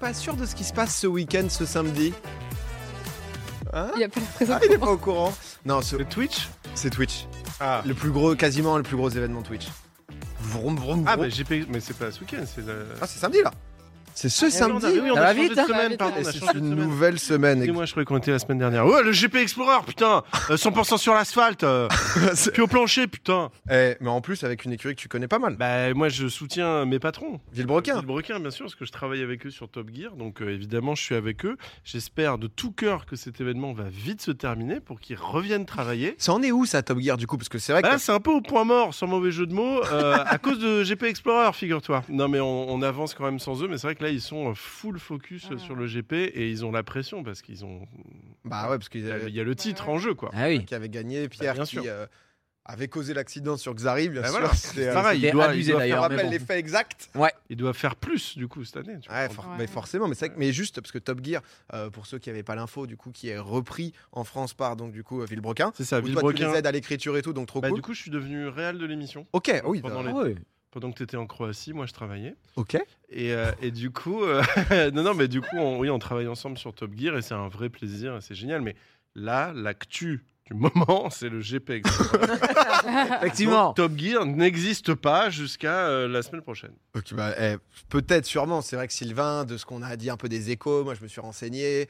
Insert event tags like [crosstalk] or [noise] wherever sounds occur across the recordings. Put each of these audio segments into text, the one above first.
pas sûr de ce qui se passe ce week-end, ce samedi. Hein Il y a pas de présent. Ah, il est pas au courant. Non, ce- Le Twitch c'est Twitch. Ah, Le plus gros, quasiment le plus gros événement Twitch. Vroom, vroom, ah vroom. bah GP, mais c'est pas ce week-end, c'est. le- Ah, c'est samedi là. C'est ce Ah, samedi. oui, oui, on Ça a va changé vite, de hein semaine, Ça pardon, va on a Et changé c'est de une semaine. nouvelle semaine. Et moi, je croyais qu'on était la semaine dernière. Ouais, le GP Explorer, putain Euh, 100% sur l'asphalte euh, [laughs] Puis au plancher, putain Eh, mais en plus avec une écurie que tu connais pas mal. Bah, moi, je soutiens mes patrons. Villebrequin. Villebrequin, bien sûr, parce que je travaille avec eux sur Top Gear. Donc, euh, évidemment, je suis avec eux. J'espère de tout cœur que cet événement va vite se terminer pour qu'ils reviennent travailler. Ça en est où ça Top Gear du coup? Parce que c'est vrai que Bah là, c'est un peu au point mort, sans mauvais jeu de mots, euh, à cause de GP Explorer, figure-toi. Non, mais on, on avance quand même sans eux, mais c'est vrai que là, ils sont euh, full focus euh, Ah. sur le GP et ils ont la pression parce qu'ils ont. bah ouais parce qu'il Il y a- avait il y a le titre en jeu, quoi. Ah oui. qui avait gagné Pierre bien qui sûr. euh, avait causé l'accident sur Xari bien Bah sûr. voilà, C'était, euh, pareil, il doit, il abusé, doit d'ailleurs. On faire, bon. les faits exacts. il doit faire plus, du coup, cette année. tu Ouais, vois. for- Ouais. mais forcément, mais c'est vrai que- mais juste parce que Top Gear, euh, pour ceux qui n'avaient pas l'info, du coup, qui est repris en France par donc du coup Villebrequin. C'est ça, Où toi, tu les Villebrequin. aides à l'écriture et tout, donc trop Bah, cool. Du coup, je suis devenu réel de l'émission. Ok, oui. pendant bah, les- Ah ouais. Pendant que tu étais en Croatie, moi, je travaillais. Ok. Et, euh, et du coup, euh, [laughs] non, non, mais du coup, on, oui, on travaille ensemble sur Top Gear et c'est un vrai plaisir et c'est génial. Mais là, l'actu du [laughs] moment, c'est le GP. [laughs] Effectivement. Donc, Top Gear n'existe pas jusqu'à euh, la semaine prochaine. Ok, bah, eh, peut-être, sûrement. C'est vrai que Sylvain, de ce qu'on a dit un peu des échos, moi je me suis renseigné.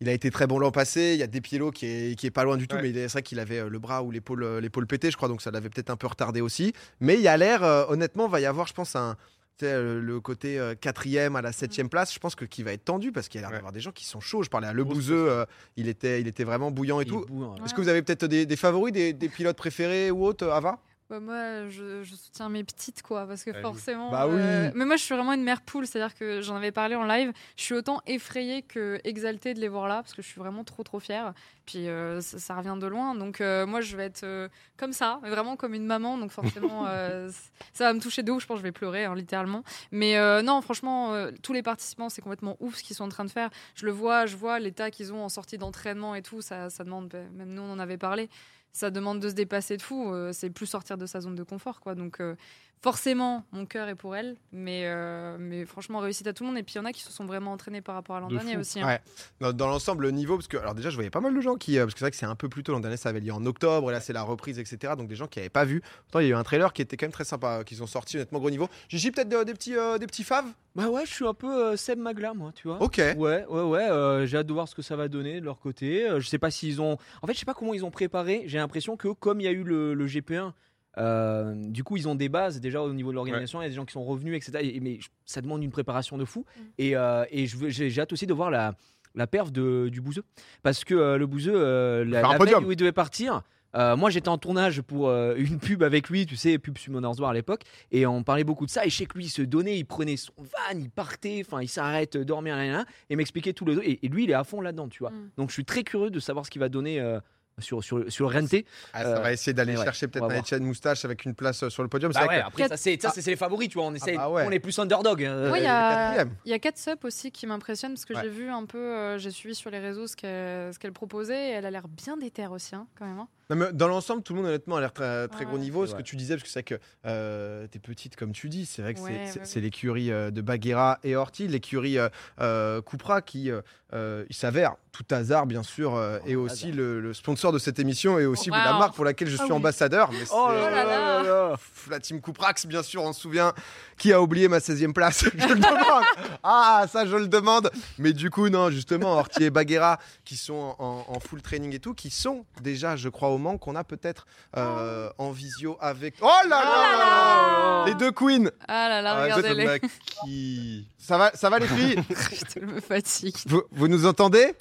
Il a été très bon l'an passé. Il y a Despiello qui est, qui est pas loin du tout, Ouais. mais il est- c'est vrai qu'il avait euh, le bras ou l'épaule euh, l'épaule pété, je crois, donc ça l'avait peut-être un peu retardé aussi. Mais il y a l'air, euh, honnêtement, va y avoir, je pense, un. le côté euh, quatrième à la septième place, je pense que qui va être tendu parce qu'il y a l'air Ouais. d'avoir des gens qui sont chauds. Je parlais à Le Grosse Bouzeux, euh, il était, il était vraiment bouillant et Il tout. Est-ce que vous avez peut-être des, des favoris, des, des pilotes préférés ou autres, Ava? Bah, moi, je, je soutiens mes petites, quoi, parce que Bah oui. forcément. Bah oui. euh, Mais moi, je suis vraiment une mère poule, c'est-à-dire que j'en avais parlé en live. Je suis autant effrayée que exaltée de les voir là, parce que je suis vraiment trop, trop fière. Puis euh, ça, ça revient de loin, donc euh, moi, je vais être euh, comme ça, vraiment comme une maman, donc forcément, [laughs] euh, ça va me toucher de ouf. Je pense que je vais pleurer, hein, littéralement. Mais euh, non, franchement, euh, tous les participants, c'est complètement ouf ce qu'ils sont en train de faire. Je le vois, je vois l'état qu'ils ont en sortie d'entraînement et tout. Ça, ça demande, bah, même nous, on en avait parlé ça demande de se dépasser de fou. euh, c'est plus sortir de sa zone de confort, quoi. Donc, euh, forcément, mon cœur est pour elle. Mais, euh, mais franchement, réussite à tout le monde. Et puis, il y en a qui se sont vraiment entraînés par rapport à l'an De dernier fou. aussi. hein. Ouais. Dans, dans l'ensemble, le niveau, parce que alors déjà, je voyais pas mal de gens qui, euh, parce que c'est vrai que c'est un peu plus tôt l'an dernier, ça avait lieu en octobre, et là c'est la reprise, etc. Donc des gens qui avaient pas vu. Pourtant, il y a eu un trailer qui était quand même très sympa, qu'ils ont sorti honnêtement gros niveau. Gigi, peut-être des, des petits, euh, des petits faves? Bah ouais, je suis un peu euh, Seb Magla, moi, tu vois. Ok. Ouais, ouais, ouais. euh, j'ai hâte de voir ce que ça va donner de leur côté. Euh, je sais pas s'ils ont. En fait, je sais pas comment ils ont préparé. J'ai l'impression que comme il y a eu le, le GP1, euh, du coup, ils ont des bases déjà au niveau de l'organisation. Il y a des gens qui sont revenus, etc. Et- mais je- ça demande une préparation de fou. Mm. Et, euh, et je veux- j'ai j'ai hâte aussi de voir la, la perf de, du Bouzeux. Parce que euh, le Bouzeux, euh, la, veille où il devait partir. euh, moi, j'étais en tournage pour euh, une pub avec lui, tu sais, pub Summoners War à l'époque, et on parlait beaucoup de ça. Et je sais que lui, il se donnait, il prenait son van, il partait, enfin, il s'arrête, dormir, là, là, là, et m'expliquait tout le. Et, et lui, il est à fond là-dedans, tu vois. Mm. Donc, je suis très curieux de savoir ce qu'il va donner euh, sur, sur, sur le RNT. Ah, ça Euh, va essayer d'aller ouais, chercher peut-être. Etienne Moustache avec une place euh, sur le podium. Bah vrai ouais, que- après, ça, c'est ça, c'est- c'est les favoris, tu vois. On essaie, bah ouais. on est plus underdog. hein. Ouais, il y le a, y a Catsup aussi qui m'impressionne parce que Ouais. j'ai vu un peu, euh, j'ai suivi sur les réseaux ce qu'elle ce qu'elle proposait et elle a l'air bien déterre aussi, hein, quand même. hein. Non, mais dans l'ensemble, tout le monde honnêtement a l'air très, très Ouais. gros niveau. Ce que tu disais, parce que c'est vrai que euh, t'es petite comme tu dis, c'est vrai que Ouais, c'est- l'écurie euh, de Baguera et Orti, l'écurie euh, euh, Cupra qui, euh, euh, il s'avère, tout hasard bien sûr, euh, est Oh, aussi hasard. le, le sponsor de cette émission et aussi Wow. la marque pour laquelle je Ah suis oui. ambassadeur. Mais Oh là là là là Pff, La team Couprax, bien sûr, on se souvient. Qui a oublié ma 16e place? [laughs] Je le demande. Ah, ça, je le demande. Mais du coup, non, justement, Orti et Baguera, qui sont en, en full training et tout, qui sont déjà, je crois, au Mans, qu'on a peut-être euh, en visio avec. Oh là là, là là Les deux queens Ah là là, Ah, regardez-les. qui. Ça va, ça va les filles [laughs] Je me fatigue. vous, vous nous entendez?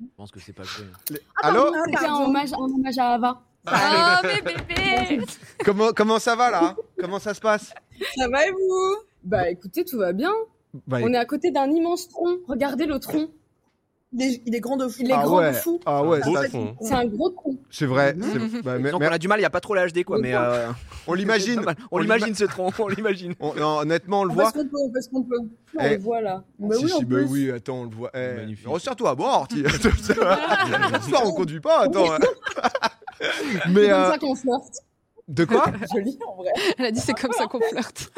Je pense que c'est pas. Les- Allô C'était un hommage, un hommage à Ava. Oh, mes bébés [laughs] comment, comment ça va là? Comment ça se passe? Ça va et vous? Bah écoutez, tout va bien. Bah, On est à côté d'un immense tronc. Regardez le tronc. Il est, il est grand de fou. Il est ah grand ouais, de fou. Ah ouais. C'est un gros tronc. c'est vrai. C'est- bah, mais- Donc, mais on a du mal, il n'y a pas trop la HD, quoi. Mais euh, on [laughs] l'imagine. On l'imagine ce tronc, on l'imagine. On- non, honnêtement, on le On voit. fait ce qu'on peut, on fait ce qu'on peut. On Eh. le voit là. Bah si, oui, en si, bah plus. oui, attends, on le voit. Eh. Resserre-toi à boire. Ce soir, on [laughs] conduit pas, attends. C'est comme ça qu'on flirte. De quoi [laughs] Joli en vrai. Elle a dit c'est comme ça qu'on [laughs] flirte.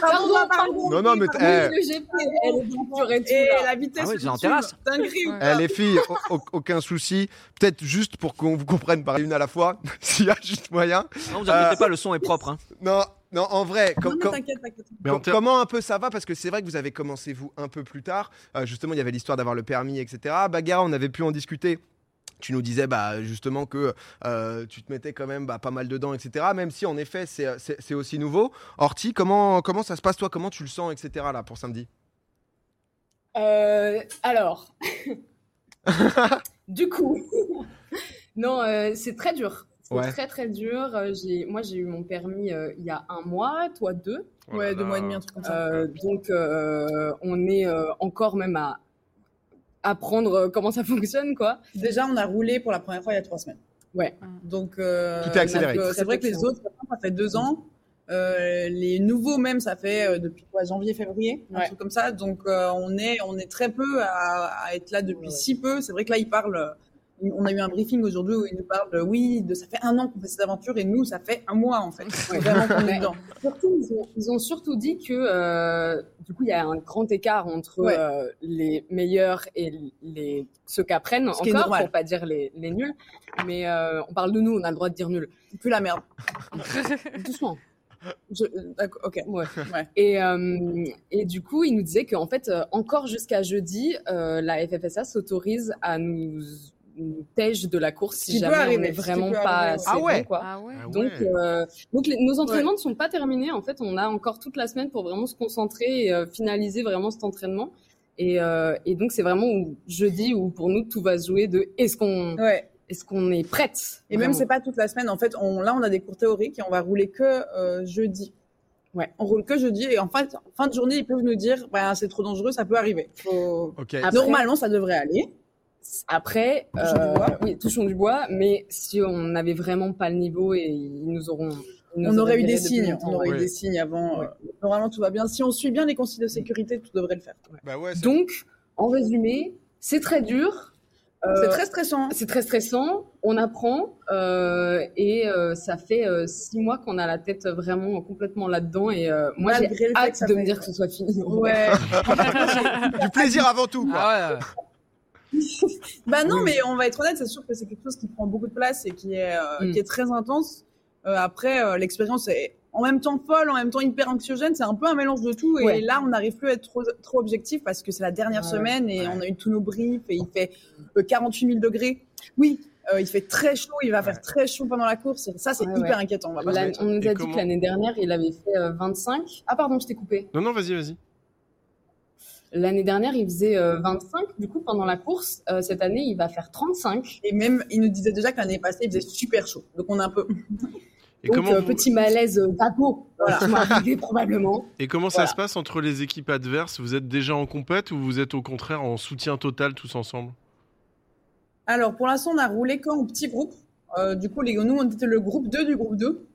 Pardon, pardon. Non, non, mais eh. elle est la vitesse. Ah ouais, en terrasse. Eh, les filles, au- au- aucun souci. Peut-être juste pour qu'on vous comprenne par une à la fois, [laughs] s'il y a juste moyen. Non, vous inquiétez Euh, pas, le son est propre. hein. Non, non, en vrai, com- Non, t'inquiète, t'inquiète. Com- Comment un peu ça va? Parce que c'est vrai que vous avez commencé vous un peu plus tard. Euh, justement, il y avait l'histoire d'avoir le permis, etc. Bagarra, on avait pu en discuter. Tu nous disais bah, justement que euh, tu te mettais quand même bah, pas mal dedans, etc. Même si en effet c'est- c'est aussi nouveau. Horty, comment, comment ça se passe toi? Comment tu le sens, etc. là pour samedi? Euh, alors, [laughs] du coup, [laughs] non, euh, c'est très dur. C'est Ouais. très très dur. Euh, j'ai- moi, j'ai eu mon permis euh, il y a un mois, toi deux. Oh Ouais, deux mois et demi, un truc comme ça. Euh, donc, euh, on est euh, encore même à apprendre euh, comment ça [laughs] fonctionne, quoi. Déjà, on a roulé pour la première fois il y a trois semaines. Ouais. Donc, euh, Tout est accéléré. donc, euh, c'est vrai que les autres, ça fait deux ans. Euh, les nouveaux même, ça fait euh, depuis quoi, janvier, février, un Ouais. truc comme ça. Donc, euh, on est, on est très peu à, à être là depuis Ouais, ouais. si peu. C'est vrai que là, ils parlent. On a eu un briefing aujourd'hui où ils nous parlent, euh, oui, de ça fait un an qu'on fait cette aventure et nous, ça fait un mois en fait. Ouais. Vraiment qu'on est Ouais. dedans. Surtout, ils ont, ils ont surtout dit que euh, du coup, il y a un grand écart entre Ouais. euh, les meilleurs et les ceux qu'apprennent encore, pour pas dire les, les nuls. Mais euh, on parle de nous, on a le droit de dire nuls. Plus la merde. [laughs] Doucement. Je- D'accord, ok. Ouais. Ouais. Et, euh, et du coup, il nous disait qu'en fait, encore jusqu'à jeudi, euh, la FFSA s'autorise à nous, nous tège de la course si jamais on arriver, est ce qui vraiment pas arriver, assez Ah ouais. bon, quoi. Ah ouais. Ah Donc, euh, donc les- nos entraînements ne sont pas terminés. En fait, on a encore toute la semaine pour vraiment se concentrer et euh, finaliser vraiment cet entraînement. Et, euh, et donc, c'est vraiment où, jeudi où pour nous tout va se jouer de est-ce qu'on Ouais. est-ce qu'on est prête Et même, vraiment c'est pas toute la semaine. En fait, on, là, on a des cours théoriques et on va rouler que euh, jeudi. Ouais. On roule que jeudi et en fait, en fin de journée, ils peuvent nous dire, bah, c'est trop dangereux, ça peut arriver. Faut-. Après- Normalement, ça devrait aller. Après, Touchons du euh, bois. oui, touchons du bois. Mais si on n'avait vraiment pas le niveau et ils nous auront, ils nous on aurait eu des signes. On aurait ouais. eu des signes avant. Ouais. euh, Normalement, tout va bien. Si on suit bien les consignes de sécurité, tout devrait le faire. Bah ouais, Donc, en résumé, c'est très dur. Euh, C'est très stressant. C'est très stressant, on apprend euh, et euh, ça fait euh, six mois qu'on a la tête vraiment complètement là-dedans et euh, moi j'ai Malgré le fait que hâte ça de me dire que ce soit fini. Ouais. [laughs] du plaisir avant tout. Quoi. Ah ouais. [laughs] Bah non, Oui. mais on va être honnête, c'est sûr que c'est quelque chose qui prend beaucoup de place et qui est, euh, Mm. qui est très intense. Euh, après, euh, l'expérience est en même temps folle, en même temps hyper anxiogène. C'est un peu un mélange de tout. Et Ouais. là, on n'arrive plus à être trop, trop objectif parce que c'est la dernière Ouais. semaine et Ouais. on a eu tous nos briefs et il fait euh, 48 000 degrés. Oui, euh, il fait très chaud, il va faire très chaud pendant la course. Ça, c'est Ouais, hyper ouais. inquiétant. On va pas nous Et a dit que l'année dernière il avait fait euh, 25. Ah pardon, je t'ai coupé. Non, non, vas-y, vas-y. L'année dernière il faisait euh, 25 du coup pendant la course. Euh, cette année il va faire 35. Et même, il nous disait déjà que l'année passée, il faisait super chaud. Donc on est un peu. [laughs] Et Donc comment, euh, vous- petit malaise euh, vago voilà. arrivé probablement. [laughs] et comment ça Voilà. se passe entre les équipes adverses? Vous êtes déjà en compète ou vous êtes au contraire en soutien total tous ensemble? Alors, pour l'instant, on a roulé qu'en petit groupe. Euh, du coup, les, nous, on était le groupe 2 du groupe 2.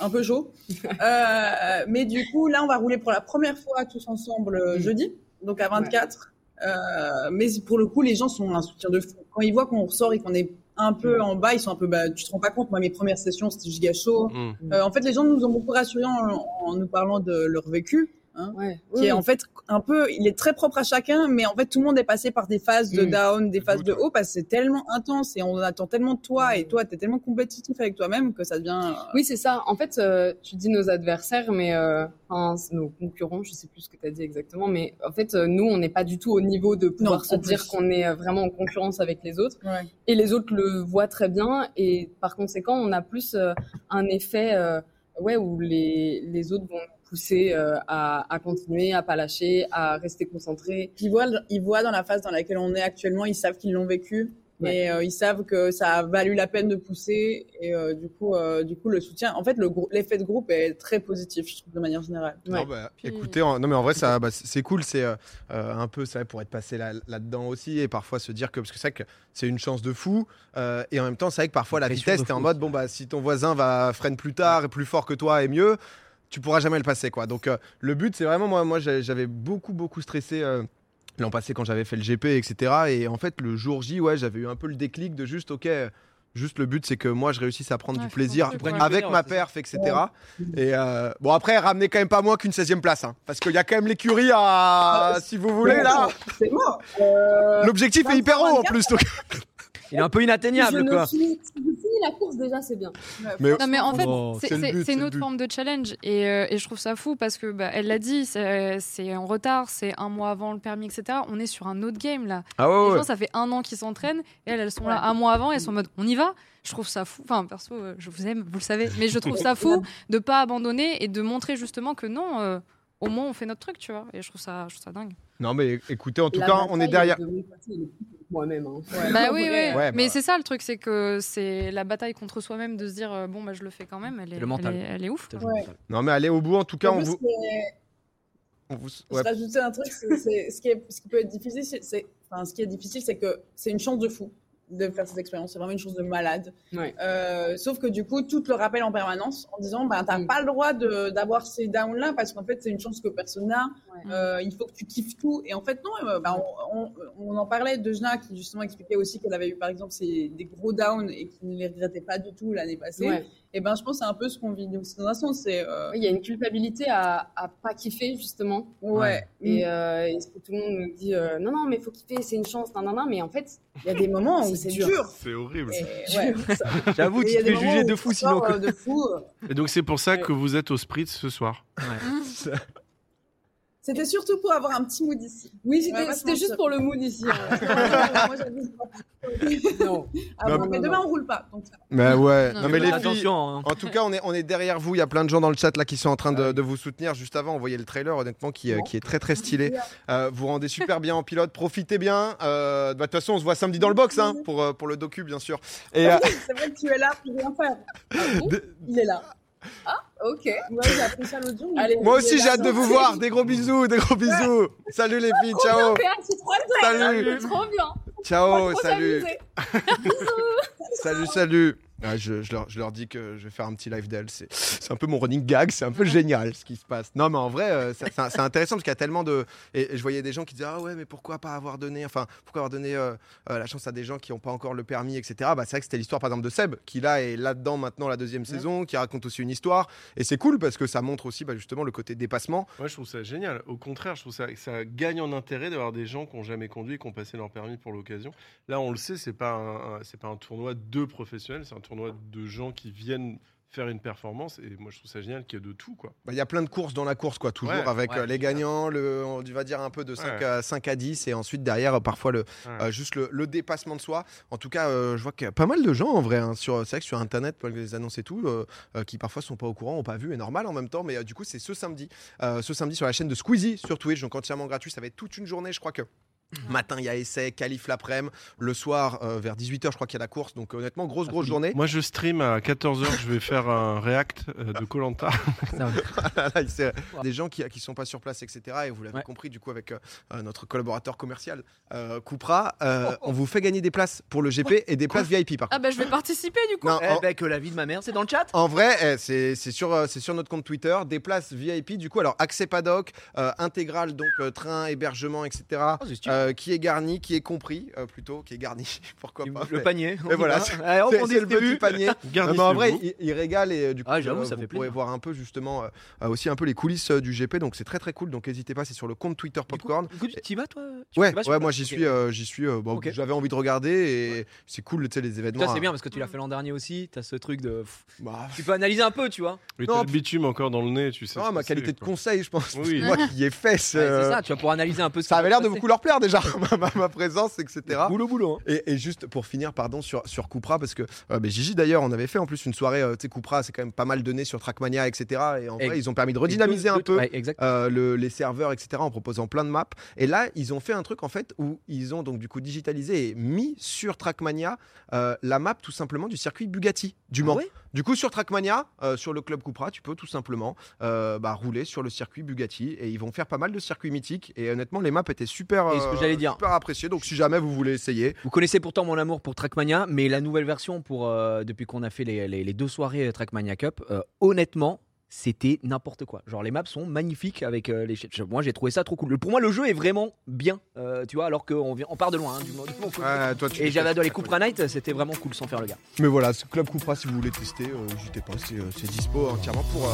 Un peu chaud. [laughs] Euh, mais du coup, là, on va rouler pour la première fois tous ensemble euh, Mm. jeudi, donc à 24. Euh, mais pour le coup, les gens sont un soutien de fou. Quand ils voient qu'on ressort et qu'on est un peu en bas, ils sont un peu, bah, tu te rends pas compte, moi, mes premières sessions, c'était giga chaud. Hmm. Euh, en fait, les gens nous ont beaucoup rassurés en, en nous parlant de leur vécu Ouais. qui Oui, est en fait un peu, il est très propre à chacun, mais en fait tout le monde est passé par des phases de Mm. down, des De phases de haut, parce que c'est tellement intense et on attend tellement de toi et toi t'es tellement compétitif avec toi-même que ça devient. euh, Oui, c'est ça. En fait, euh, tu dis nos adversaires, mais euh, enfin, nos concurrents, je sais plus ce que tu as dit exactement, mais en fait, euh, nous, on n'est pas du tout au niveau de pouvoir Non, se dire qu'on est euh, vraiment en concurrence avec les autres. Ouais. Et les autres le voient très bien, et par conséquent, on a plus euh, un effet euh, ouais, où les, les autres vont pousser euh, à, à continuer, à pas lâcher, à rester concentrés. Ils voient, ils voient dans la phase dans laquelle on est actuellement, ils savent qu'ils l'ont vécu. Ouais. Et euh, ils savent que ça a valu la peine de pousser et euh, du coup, euh, du coup le soutien. En fait, le l'effet de groupe est très positif, je trouve, de manière générale. Ouais. Non, bah, Puis- Écoutez, en- non mais en vrai ça, bah, c'est cool, c'est un peu ça pour être passé là- là-dedans aussi et parfois se dire que parce que c'est que c'est une chance de fou euh, et en même temps c'est vrai que parfois la vitesse t'es en mode bon bah si ton voisin va freine plus tard et plus fort que toi et mieux, tu pourras jamais le passer quoi. Donc euh, le but c'est vraiment moi moi j'avais beaucoup beaucoup stressé. euh, L'an passé, quand j'avais fait le GP, etc. Et en fait, le jour J, ouais, j'avais eu un peu le déclic de juste, ok, Juste le but, c'est que moi, je réussisse à prendre Ouais, du plaisir avec plaisir, ma perf, etc. Et euh, bon, après, ramenez quand même pas moins qu'une 16e place. hein, parce qu'il y a quand même l'écurie à. Si vous voulez, là. C'est. Euh, L'objectif est hyper haut en plus. donc- Il est un peu je inatteignable, ne quoi. finis, je la course déjà, c'est bien. Mais Non mais en fait, Oh, c'est une autre forme de challenge et, euh, et je trouve ça fou parce que bah, elle l'a dit, c'est c'est en retard, c'est un mois avant le permis, etc. On est sur un autre game là. Ah ouais, Les ouais. gens, ça fait un an qu'ils s'entraînent et elles, elles sont là un mois avant et elles sont en mode on y va? Je trouve ça fou. Enfin perso, euh, je vous aime, vous le savez, mais je trouve ça [laughs] fou de pas abandonner et de montrer justement que non. euh, au moins, on fait notre truc, tu vois. Et je trouve ça, je trouve ça dingue. Non, mais écoutez, en tout La cas, on est derrière. de est moi-même. hein. Bah oui, vrai, oui. Ouais, mais bah- c'est ça le truc, c'est que c'est la bataille contre soi-même de se dire euh, bon bah je le fais quand même. Elle est, Le mental. elle est, elle est ouf. Non, mais allez au bout. En tout cas, En on plus, vous. on vous- Je rajoutais un truc, c'est, c'est- ce, qui est, ce qui peut être difficile, c'est, c'est- enfin, ce qui est difficile, c'est que c'est une chance de fou de faire cette expérience. C'est vraiment une chance de malade. Ouais. Euh, sauf que du coup, tout le rappelle en permanence en disant, bah, t'as Mm. pas le droit d'avoir ces downs-là parce qu'en fait, c'est une chance que personne n'a. Ouais. Euh, il faut que tu kiffes tout. Et en fait, non, euh, bah, on, on- on en parlait de Jna qui justement expliquait aussi qu'elle avait eu par exemple ces- des gros downs et qui ne les regrettait pas du tout l'année passée. Ouais. Et ben, je pense que c'est un peu ce qu'on vit aussi dans un sens. C'est, euh, Il y a une culpabilité à, à pas kiffer, justement. ouais. Et, euh, et ce que tout le monde me dit, euh, non, non, mais faut kiffer, c'est une chance, non, non, non, mais en fait, Il y a des moments où C'est dur. dur. C'est horrible. Ouais, [laughs] J'avoue, tu il y a te des fais juger de fou sinon. De fou. Et donc c'est pour ça Ouais. que vous êtes au sprint ce soir. [laughs] C'était surtout pour avoir un petit mood ici. oui, c'était Ouais, c'était juste pour le mood ici. hein. [laughs] Non. [laughs] Ah Non, bon, mais non, demain, non. on roule pas. Donc ça va. Mais ouais. Non, Non, mais mais les filles. Attention, hein. En tout cas, on est, on est derrière vous. Il y a plein de gens dans le chat là qui sont en train de, de vous soutenir. Juste avant, on voyait le trailer, honnêtement, qui, euh, qui est très très stylé. Euh, vous rendez super bien en pilote. Profitez bien. Euh, bah, De toute façon, on se voit samedi dans le box hein, pour, euh, pour le docu, bien sûr. Et euh, C'est vrai que tu es là pour rien faire. [laughs] Ah bon Il est là. Ok. Ouais, j'ai appris ça l'autre jour. mais- Allez, moi aussi, j'ai hâte de vous c'est- voir. Des gros bisous, des gros bisous. Salut les filles. Ciao. Salut. C'est trop bien. Ciao. Trop [laughs] Salut. Salut, salut. Je, je leur, je leur dis que je vais faire un petit live d'elle. C'est c'est un peu mon running gag. C'est un peu génial ce qui se passe. Non, mais en vrai, euh, c'est c'est intéressant parce qu'il y a tellement de. Et, et je voyais des gens qui disaient Ah ouais, mais pourquoi pas avoir donné. Enfin, pourquoi avoir donné euh, euh, la chance à des gens qui n'ont pas encore le permis, etc. Bah, c'est vrai que c'était l'histoire, par exemple, de Seb, qui là est là-dedans maintenant la deuxième saison, qui raconte aussi une histoire. Et c'est cool parce que ça montre aussi bah, justement le côté dépassement. Moi, je trouve ça génial. Au contraire, je trouve ça, ça gagne en intérêt d'avoir des gens qui n'ont jamais conduit qui ont passé leur permis pour l'occasion. Là, on le sait, c'est pas un, un- c'est pas un tournoi de professionnels, c'est un tournoi de gens qui viennent faire une performance. Et moi, je trouve ça génial qu'il y ait de tout, quoi. Bah, Il y a plein de courses dans la course, quoi, toujours Ouais, avec ouais, euh, les gagnants, le, on va dire un peu de 5, Ouais. à, 5 à 10, et ensuite derrière, euh, parfois le, Ouais. Euh, juste le, le dépassement de soi. En tout cas, euh, je vois qu'il y a pas mal de gens en vrai. hein, sur, c'est vrai que sur Internet, malgré les annonces et tout, euh, euh, qui parfois sont pas au courant, ont pas vu, et normal en même temps. Mais euh, du coup, c'est ce samedi, euh, ce samedi sur la chaîne de Squeezie sur Twitch, donc entièrement gratuit. Ça va être toute une journée, je crois que. [clears throat] Matin, il y a essai, qualif l'après-midi. Le soir, euh, vers 18h, je crois qu'il y a la course. Donc, honnêtement, grosse, grosse journée. Moi, je stream à 14h, je vais faire un react euh, de Colanta. [laughs] [laughs] Des gens qui, qui sont pas sur place, etc. Et vous l'avez Ouais. compris, du coup, avec euh, euh, notre collaborateur commercial, euh, Cupra, euh, on vous fait gagner des places pour le GP et des places VIP, par Ah bah je vais participer du coup. Non, Eh en- ben, que la vie de ma mère, c'est dans le chat. En vrai, eh, c'est c'est sur, euh, c'est sur notre compte Twitter, des places VIP. Du coup, alors accès paddock, euh, intégral, donc euh, train, hébergement, etc. Oh. Euh, qui est garni, qui est compris, euh, plutôt, qui est garni. [laughs] Pourquoi pas le mais- panier. mais voilà, c'est on le petit panier. [laughs] Non, mais en vrai, il, il régale et euh, du coup, Ah, ça vous fait pourrez plaisir. voir un peu justement aussi un peu les coulisses euh, du GP. Donc c'est très très cool. Donc n'hésitez pas, c'est sur le compte Twitter Du coup- Popcorn. Du coup, tu y vas, toi? Tu- Ouais, moi j'y suis, euh, j'y suis. euh, bon. J'avais envie de regarder et c'est cool, tu sais, les événements. Ça, c'est hein. bien parce que tu l'as fait l'an dernier aussi. T'as ce truc de. Bah, Tu peux analyser un peu, tu vois. Mais Non, t'as le bitume encore dans le nez, tu sais. non, ce ma qualité de conseil, je pense. [laughs] Moi qui ai fait c'est ça, tu vas pouvoir analyser un peu ce Ça avait va l'air de beaucoup leur plaire déjà, [laughs] ma, présence, etc. Boulot, boulot. hein. Et, et juste pour finir, pardon, sur, sur Cupra, parce que euh, mais Gigi d'ailleurs, on avait fait en plus une soirée, euh, tu sais, Cupra, c'est quand même pas mal donné sur Trackmania, etc. Et en Et- vrai, ils ont permis de redynamiser un peu. Ouais, euh, le- les serveurs, etc., en proposant plein de maps. Et là, ils ont fait un truc en fait où ils ont donc du coup digitalisé et mis sur Trackmania euh, la map tout simplement du circuit Bugatti du Mans. Ah ouais? Du coup, sur Trackmania, euh, sur le club Cupra, tu peux tout simplement bah, rouler sur le circuit Bugatti et ils vont faire pas mal de circuits mythiques. Et honnêtement, les maps étaient super, que euh, j'allais dire. super appréciées. Donc, si jamais vous voulez essayer, Vous connaissez pourtant mon amour pour Trackmania, mais la nouvelle version pour euh, depuis qu'on a fait les, les- les deux soirées Trackmania Cup, euh, honnêtement, c'était n'importe quoi. Genre les maps sont magnifiques avec euh, les Moi j'ai trouvé ça trop cool. Pour moi le jeu est vraiment bien, tu vois, alors qu'on vient, on part de loin. hein, du, toi, tu Et j'avais adoré les coupes Cupra Night, c'était vraiment cool sans faire le gars. Mais voilà, ce Club Cupra, si vous voulez tester, n'hésitez pas, c'est c'est dispo entièrement pour,